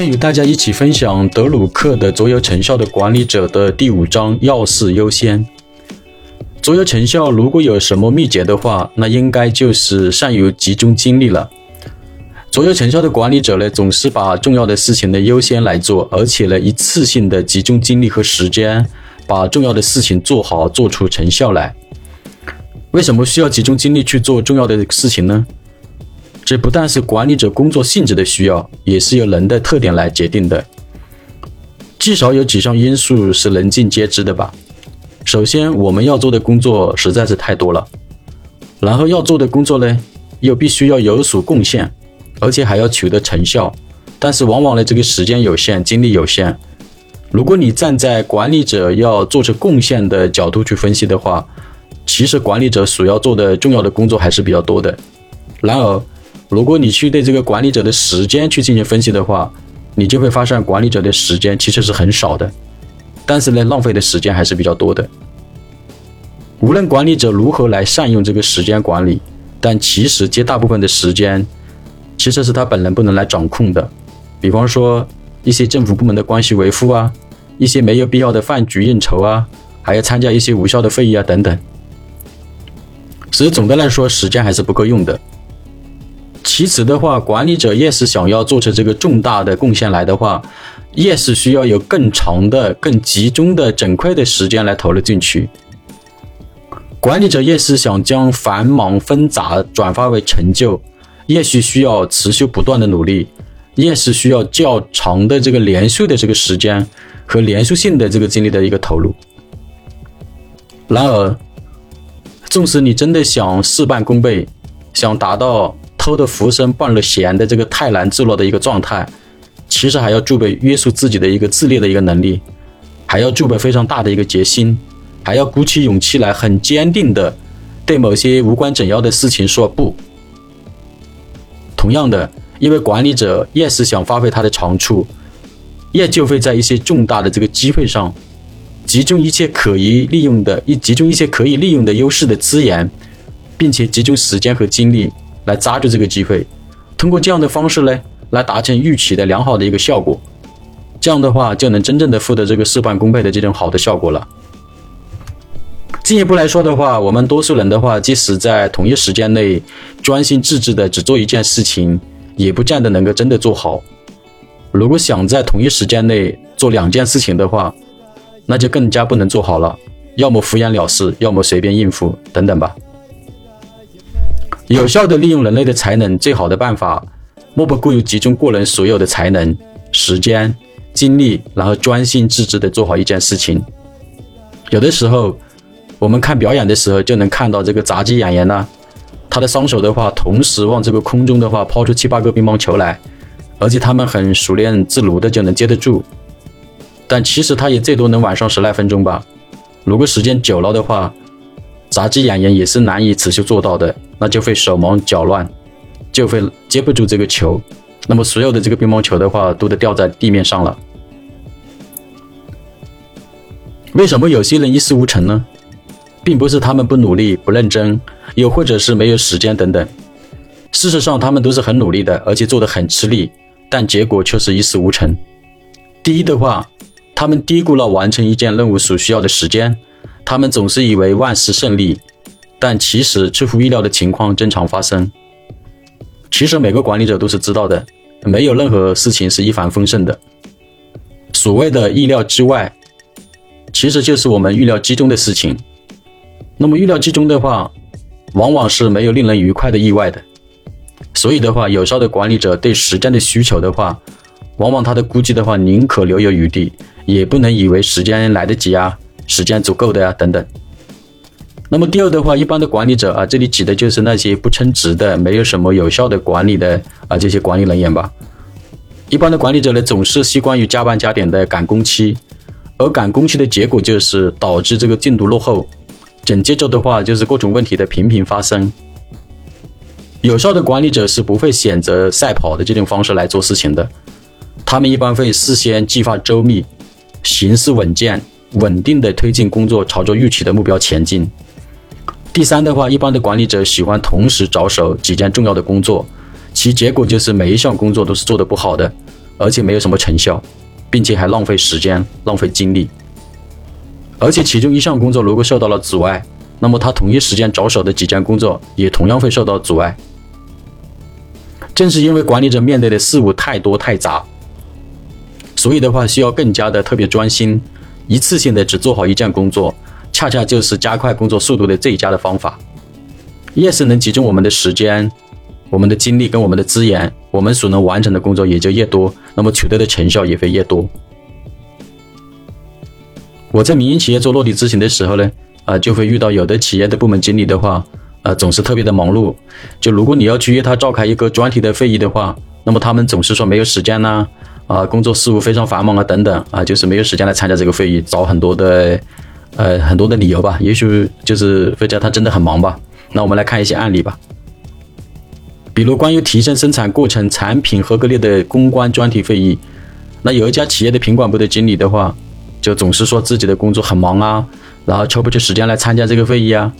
天与大家一起分享德鲁克的卓有成效的管理者的第五章要事优先。卓有成效如果有什么秘诀的话，那应该就是善于集中精力了。卓有成效的管理者呢，总是把重要的事情呢优先来做，而且呢一次性的集中精力和时间，把重要的事情做好，做出成效来。为什么需要集中精力去做重要的事情呢？这不但是管理者工作性质的需要，也是由人的特点来决定的。至少有几项因素是人尽皆知的吧。首先，我们要做的工作实在是太多了，然后要做的工作呢，又必须要有所贡献，而且还要取得成效。但是往往呢，这个时间有限，精力有限。如果你站在管理者要做出贡献的角度去分析的话，其实管理者所要做的重要的工作还是比较多的。然而，如果你去对这个管理者的时间去进行分析的话，你就会发现管理者的时间其实是很少的，但是呢，浪费的时间还是比较多的。无论管理者如何来善用这个时间管理，但其实绝大部分的时间其实是他本人不能来掌控的。比方说一些政府部门的关系维护啊，一些没有必要的饭局应酬啊，还要参加一些无效的会议啊等等。所以总的来说，时间还是不够用的。其次的话，管理者越是想要做出这个重大的贡献来的话，越是需要有更长的、更集中的整块的时间来投入进去。管理者越是想将繁忙纷杂转化为成就，越是需要持续不断的努力，越是需要较长的这个连续的这个时间和连续性的这个精力的一个投入。然而，纵使你真的想事半功倍，想达到偷得浮生半日闲的这个泰然自若的一个状态，其实还要具备约束自己的一个自律的一个能力，还要具备非常大的一个决心，还要鼓起勇气来很坚定的对某些无关紧要的事情说不。同样的，因为管理者越是想发挥他的长处，越就会在一些重大的这个机会上。集中一切可以利用的，一集中一些可以利用的优势的资源，并且集中时间和精力来抓住这个机会，通过这样的方式呢，来达成预期的良好的一个效果。这样的话，就能真正的获得这个事半功倍的这种好的效果了。进一步来说的话，我们多数人的话，即使在同一时间内专心致志的只做一件事情，也不见得能够真的做好。如果想在同一时间内做两件事情的话，那就更加不能做好了，要么敷衍了事，要么随便应付，等等吧。有效的利用人类的才能，最好的办法，莫不过于集中个人所有的才能、时间、精力，然后专心致志的做好一件事情。有的时候，我们看表演的时候，就能看到这个杂技演员呢，他的双手的话，同时往这个空中的话抛出七八个乒乓球来，而且他们很熟练自如的就能接得住。但其实他也最多能晚上十来分钟吧。如果时间久了的话，杂技演员也是难以持续做到的，那就会手忙脚乱，就会接不住这个球。那么所有的这个乒乓球的话，都得掉在地面上了。为什么有些人一事无成呢？并不是他们不努力、不认真，又或者是没有时间等等。事实上，他们都是很努力的，而且做得很吃力，但结果却是一事无成。第一的话。他们低估了完成一件任务所需要的时间，他们总是以为万事胜利，但其实出乎意料的情况经常发生。其实每个管理者都是知道的，没有任何事情是一帆风顺的。所谓的意料之外，其实就是我们预料之中的事情。那么预料之中的话，往往是没有令人愉快的意外的。所以的话，有效的管理者对时间的需求的话，往往他的估计的话，宁可留有余地。也不能以为时间来得及啊，时间足够的呀，等等。那么第二的话，一般的管理者啊，这里指的就是那些不称职的、没有什么有效的管理的啊这些管理人员吧。一般的管理者呢，总是习惯于加班加点的赶工期，而赶工期的结果就是导致这个进度落后，紧接着的话就是各种问题的频频发生。有效的管理者是不会选择赛跑的这种方式来做事情的，他们一般会事先计划周密。形势稳健、稳定的推进工作，朝着预期的目标前进。第三的话，一般的管理者喜欢同时着手几件重要的工作，其结果就是每一项工作都是做得不好的，而且没有什么成效，并且还浪费时间、浪费精力。而且其中一项工作如果受到了阻碍，那么他同一时间着手的几件工作也同样会受到阻碍。正是因为管理者面对的事物太多太杂，所以的话需要更加的特别专心，一次性的只做好一件工作，恰恰就是加快工作速度的最佳的方法。越是能集中我们的时间、我们的精力跟我们的资源，我们所能完成的工作也就越多，那么取得的成效也会越多。我在民营企业做落地咨询的时候呢，啊，就会遇到有的企业的部门经理的话。呃，总是特别的忙碌。就如果你要去约他召开一个专题的会议的话，那么他们总是说没有时间呐，啊，啊工作事务非常繁忙啊，等等啊，就是没有时间来参加这个会议，找很多的，呃，很多的理由吧。也许就是会叫他真的很忙吧。那我们来看一些案例吧。比如关于提升生产过程产品合格率的公关专题会议，那有一家企业的品管部的经理的话，就总是说自己的工作很忙啊，然后抽不出时间来参加这个会议啊。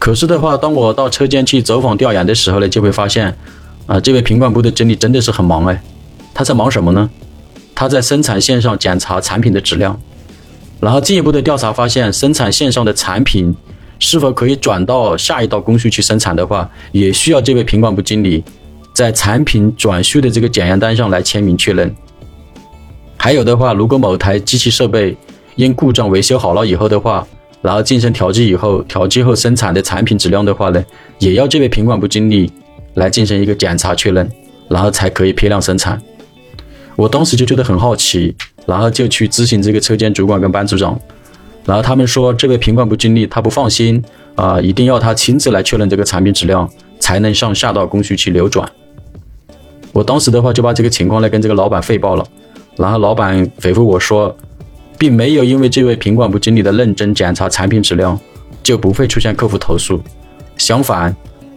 可是的话，当我到车间去走访调研的时候呢，就会发现，啊，这位品管部的经理真的是很忙哎。他在忙什么呢？他在生产线上检查产品的质量，然后进一步的调查发现，生产线上的产品是否可以转到下一道工序去生产的话，也需要这位品管部经理在产品转序的这个检验单上来签名确认。还有的话，如果某台机器设备因故障维修好了以后的话，然后进行调剂以后，调剂后生产的产品质量的话呢，也要这位品管部经理来进行一个检查确认，然后才可以批量生产。我当时就觉得很好奇，然后就去咨询这个车间主管跟班组长，然后他们说这位品管部经理他不放心啊，一定要他亲自来确认这个产品质量，才能上下道工序去流转。我当时的话就把这个情况呢跟这个老板汇报了，然后老板回复我说。并没有因为这位品管部经理的认真检查产品质量，就不会出现客户投诉。相反，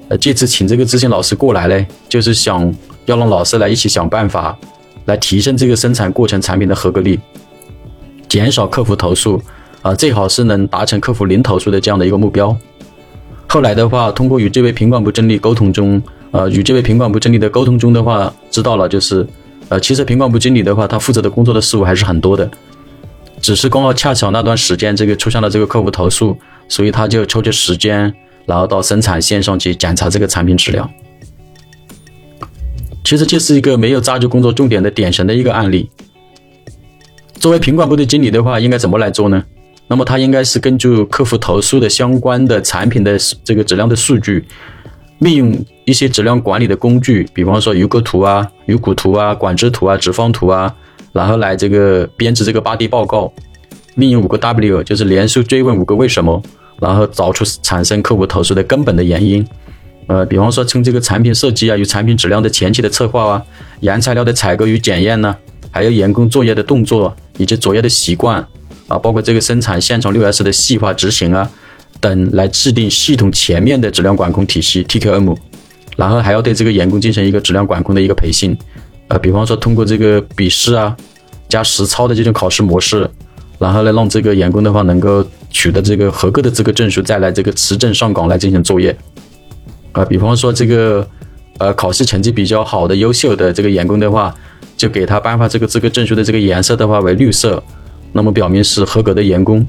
呃，这次请这个咨询老师过来呢，就是想要让老师来一起想办法，来提升这个生产过程产品的合格率，减少客服投诉，啊，最好是能达成客服零投诉的这样的一个目标。后来的话，通过与这位品管部经理沟通中，呃，与这位品管部经理的沟通中的话，知道了就是，呃，其实品管部经理的话，他负责的工作的事务还是很多的。只是刚好恰巧那段时间，这个出现了这个客户投诉，所以他就抽出时间，然后到生产线上去检查这个产品质量。其实这是一个没有抓住工作重点的典型的一个案例。作为品管部的经理的话，应该怎么来做呢？那么他应该是根据客户投诉的相关的产品的这个质量的数据，利用一些质量管理的工具，比方说油格图啊、油骨图啊、管制图啊、直方图啊。然后来这个编制这个八 D 报告，命运五个 W，就是连续追问五个为什么，然后找出产生客户投诉的根本的原因。呃，比方说从这个产品设计啊，与产品质量的前期的策划啊，原材料的采购与检验呢，还有员工作业的动作以及作业的习惯啊，包括这个生产现场六 S 的细化执行啊等，来制定系统全面的质量管控体系 TQM，然后还要对这个员工进行一个质量管控的一个培训。呃，比方说通过这个笔试啊，加实操的这种考试模式，然后呢，让这个员工的话能够取得这个合格的资格证书，再来这个持证上岗来进行作业。啊，比方说这个呃考试成绩比较好的优秀的这个员工的话，就给他颁发这个资格证书的这个颜色的话为绿色，那么表明是合格的员工。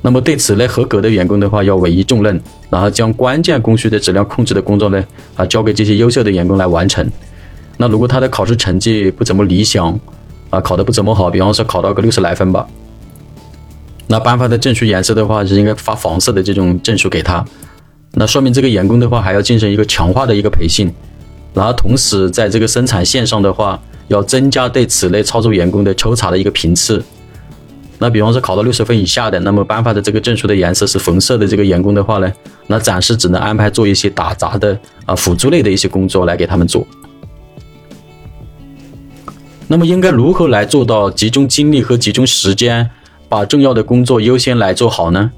那么对此类合格的员工的话，要委以重任，然后将关键工序的质量控制的工作呢，啊交给这些优秀的员工来完成。那如果他的考试成绩不怎么理想，啊，考得不怎么好，比方说考到个六十来分吧，那颁发的证书颜色的话是应该发黄色的这种证书给他，那说明这个员工的话还要进行一个强化的一个培训，然后同时在这个生产线上的话，要增加对此类操作员工的抽查的一个频次。那比方说考到六十分以下的，那么颁发的这个证书的颜色是红色的这个员工的话呢，那暂时只能安排做一些打杂的啊辅助类的一些工作来给他们做。那么应该如何来做到集中精力和集中时间，把重要的工作优先来做好呢？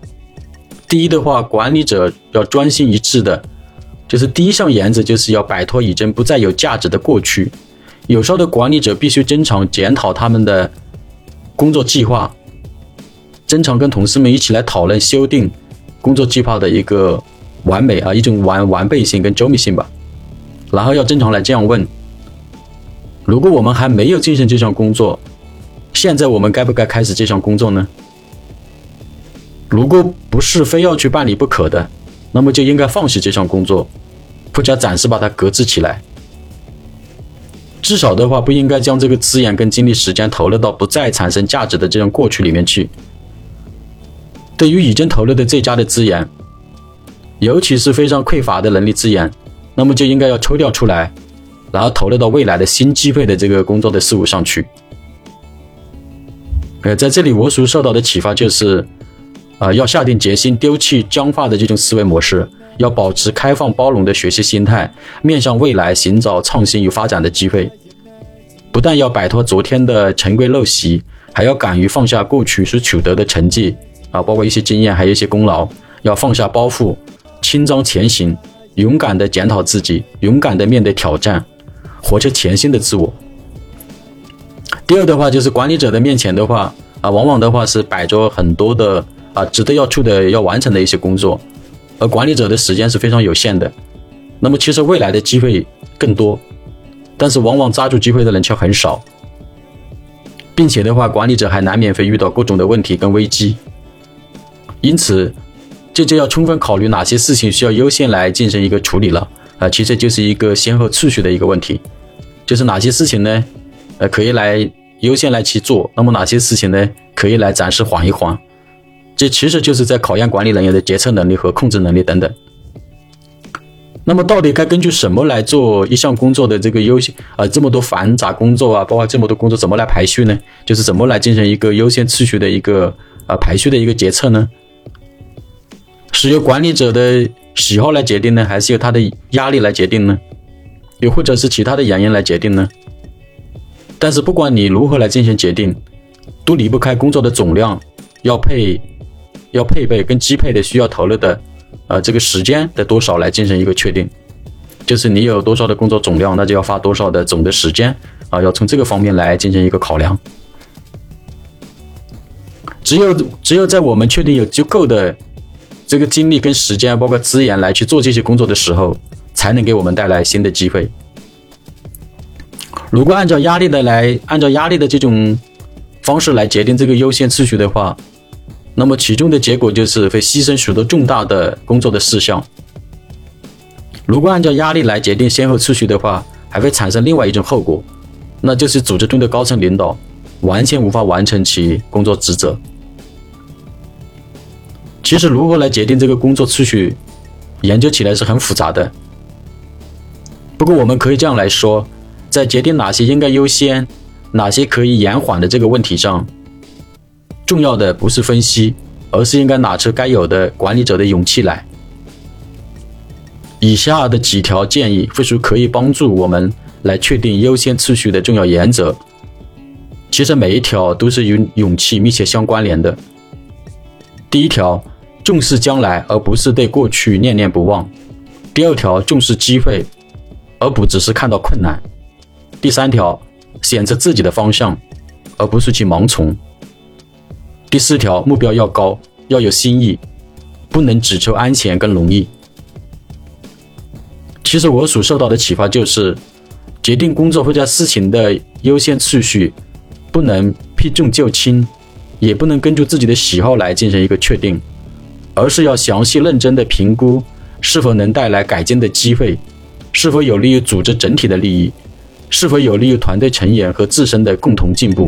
第一的话，管理者要专心一致的，就是第一项原则就是要摆脱已经不再有价值的过去。有效的管理者必须经常检讨他们的工作计划，经常跟同事们一起来讨论修订工作计划的一个完美啊一种完完备性跟周密性吧。然后要经常来这样问。如果我们还没有进行这项工作，现在我们该不该开始这项工作呢？如果不是非要去办理不可的，那么就应该放弃这项工作，或者暂时把它搁置起来。至少的话，不应该将这个资源跟精力、时间投入到不再产生价值的这种过去里面去。对于已经投入的最佳的资源，尤其是非常匮乏的人力资源，那么就应该要抽调出来，然后投入到未来的新机会的这个工作的事物上去。呃，在这里我所受到的启发就是，啊，要下定决心丢弃僵化的这种思维模式，要保持开放包容的学习心态，面向未来寻找创新与发展的机会。不但要摆脱昨天的陈规陋习，还要敢于放下过去所取得的成绩，啊，包括一些经验，还有一些功劳，要放下包袱，轻装前行，勇敢地检讨自己，勇敢地面对挑战，活出全新的自我。第二的话就是管理者的面前的话啊，往往的话是摆着很多的啊值得要处的要完成的一些工作，而管理者的时间是非常有限的。那么其实未来的机会更多，但是往往抓住机会的人却很少，并且的话，管理者还难免会遇到各种的问题跟危机。因此，这就要充分考虑哪些事情需要优先来进行一个处理了啊。其实就是一个先后次序的一个问题，就是哪些事情呢？呃，可以来。优先来去做，那么哪些事情呢？可以来暂时缓一缓，这其实就是在考验管理人员的决策能力和控制能力等等。那么到底该根据什么来做一项工作的这个优先？啊，这么多繁杂工作啊，包括这么多工作怎么来排序呢？就是怎么来进行一个优先次序的一个啊排序的一个决策呢？是由管理者的喜好来决定呢，还是由他的压力来决定呢？又或者是其他的原因来决定呢？但是不管你如何来进行决定，都离不开工作的总量，要配，要配备跟机配的需要投入的，呃，这个时间的多少来进行一个确定。就是你有多少的工作总量，那就要花多少的总的时间啊，要从这个方面来进行一个考量。只有只有在我们确定有足够的这个精力跟时间，包括资源来去做这些工作的时候，才能给我们带来新的机会。如果按照压力的来，按照压力的这种方式来决定这个优先次序的话，那么其中的结果就是会牺牲许多重大的工作的事项。如果按照压力来决定先后次序的话，还会产生另外一种后果，那就是组织中的高层领导完全无法完成其工作职责。其实，如何来决定这个工作次序，研究起来是很复杂的。不过，我们可以这样来说。在决定哪些应该优先，哪些可以延缓的这个问题上，重要的不是分析，而是应该拿出该有的管理者的勇气来。以下的几条建议或许可以帮助我们来确定优先次序的重要原则。其实每一条都是与勇气密切相关联的。第一条，重视将来，而不是对过去念念不忘；第二条，重视机会，而不只是看到困难。第三条，选择自己的方向，而不是去盲从。第四条，目标要高，要有新意，不能只求安全跟容易。其实我所受到的启发就是，决定工作或者事情的优先次序，不能避重就轻，也不能根据自己的喜好来进行一个确定，而是要详细认真的评估是否能带来改进的机会，是否有利于组织整体的利益。是否有利于团队成员和自身的共同进步？